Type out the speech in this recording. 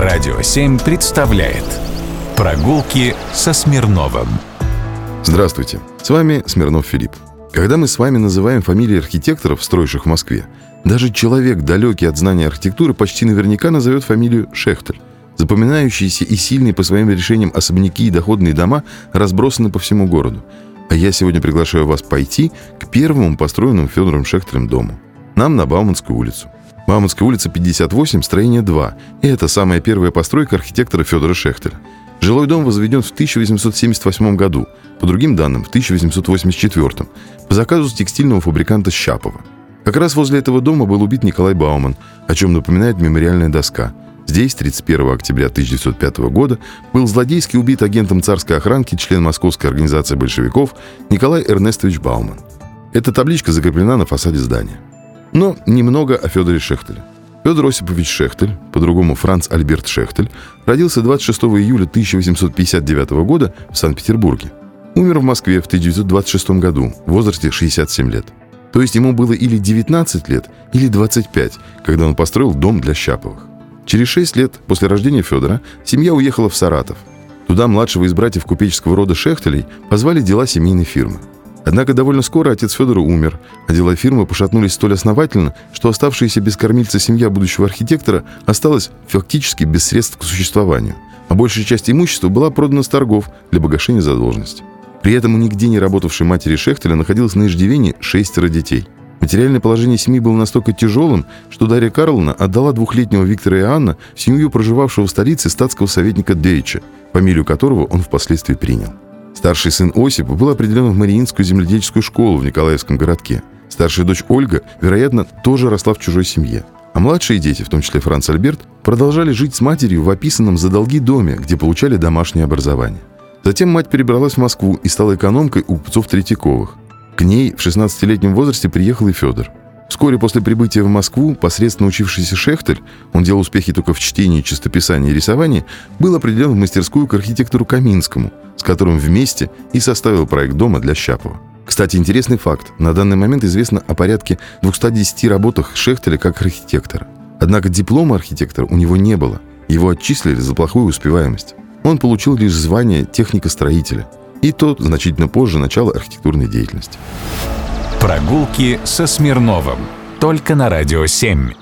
Радио 7 представляет Прогулки со Смирновым Здравствуйте, с вами Смирнов Филипп. Когда мы с вами называем фамилии архитекторов, строивших в Москве, даже человек, далекий от знания архитектуры, почти наверняка назовет фамилию Шехтель. Запоминающиеся и сильные по своим решениям особняки и доходные дома разбросаны по всему городу. А я сегодня приглашаю вас пойти к первому построенному Федором Шехтелем дому. Нам на Бауманскую улицу. Бауманская улица 58, строение 2. И это самая первая постройка архитектора Федора Шехтеля. Жилой дом возведен в 1878 году, по другим данным, в 1884, по заказу текстильного фабриканта Щапова. Как раз возле этого дома был убит Николай Бауман, о чем напоминает мемориальная доска. Здесь 31 октября 1905 года был злодейски убит агентом царской охранки, член Московской организации большевиков Николай Эрнестович Бауман. Эта табличка закреплена на фасаде здания. Но немного о Федоре Шехтеле. Федор Осипович Шехтель, по-другому Франц Альберт Шехтель, родился 26 июля 1859 года в Санкт-Петербурге. Умер в Москве в 1926 году в возрасте 67 лет. То есть ему было или 19 лет, или 25, когда он построил дом для Щаповых. Через 6 лет после рождения Федора семья уехала в Саратов. Туда младшего из братьев купеческого рода Шехтелей позвали дела семейной фирмы. Однако довольно скоро отец Федора умер, а дела фирмы пошатнулись столь основательно, что оставшаяся без кормильца семья будущего архитектора осталась фактически без средств к существованию, а большая часть имущества была продана с торгов для погашения задолженности. При этом у нигде не работавшей матери Шехтеля находилось на иждивении шестеро детей. Материальное положение семьи было настолько тяжелым, что Дарья Карловна отдала двухлетнего Виктора и Анна семью проживавшего в столице статского советника Дейча, фамилию которого он впоследствии принял. Старший сын Осип был определен в Мариинскую земледельческую школу в Николаевском городке. Старшая дочь Ольга, вероятно, тоже росла в чужой семье. А младшие дети, в том числе Франц Альберт, продолжали жить с матерью в описанном за долги доме, где получали домашнее образование. Затем мать перебралась в Москву и стала экономкой у купцов Третьяковых. К ней в 16-летнем возрасте приехал и Федор. Вскоре после прибытия в Москву, посредственно учившийся Шехтель, он делал успехи только в чтении, чистописании и рисовании, был определен в мастерскую к архитектору Каминскому, с которым вместе и составил проект дома для Щапова. Кстати, интересный факт. На данный момент известно о порядке 210 работах Шехтеля как архитектора. Однако диплома архитектора у него не было. Его отчислили за плохую успеваемость. Он получил лишь звание техника-строителя. И то значительно позже начала архитектурной деятельности. Прогулки со Смирновым. Только на Радио 7.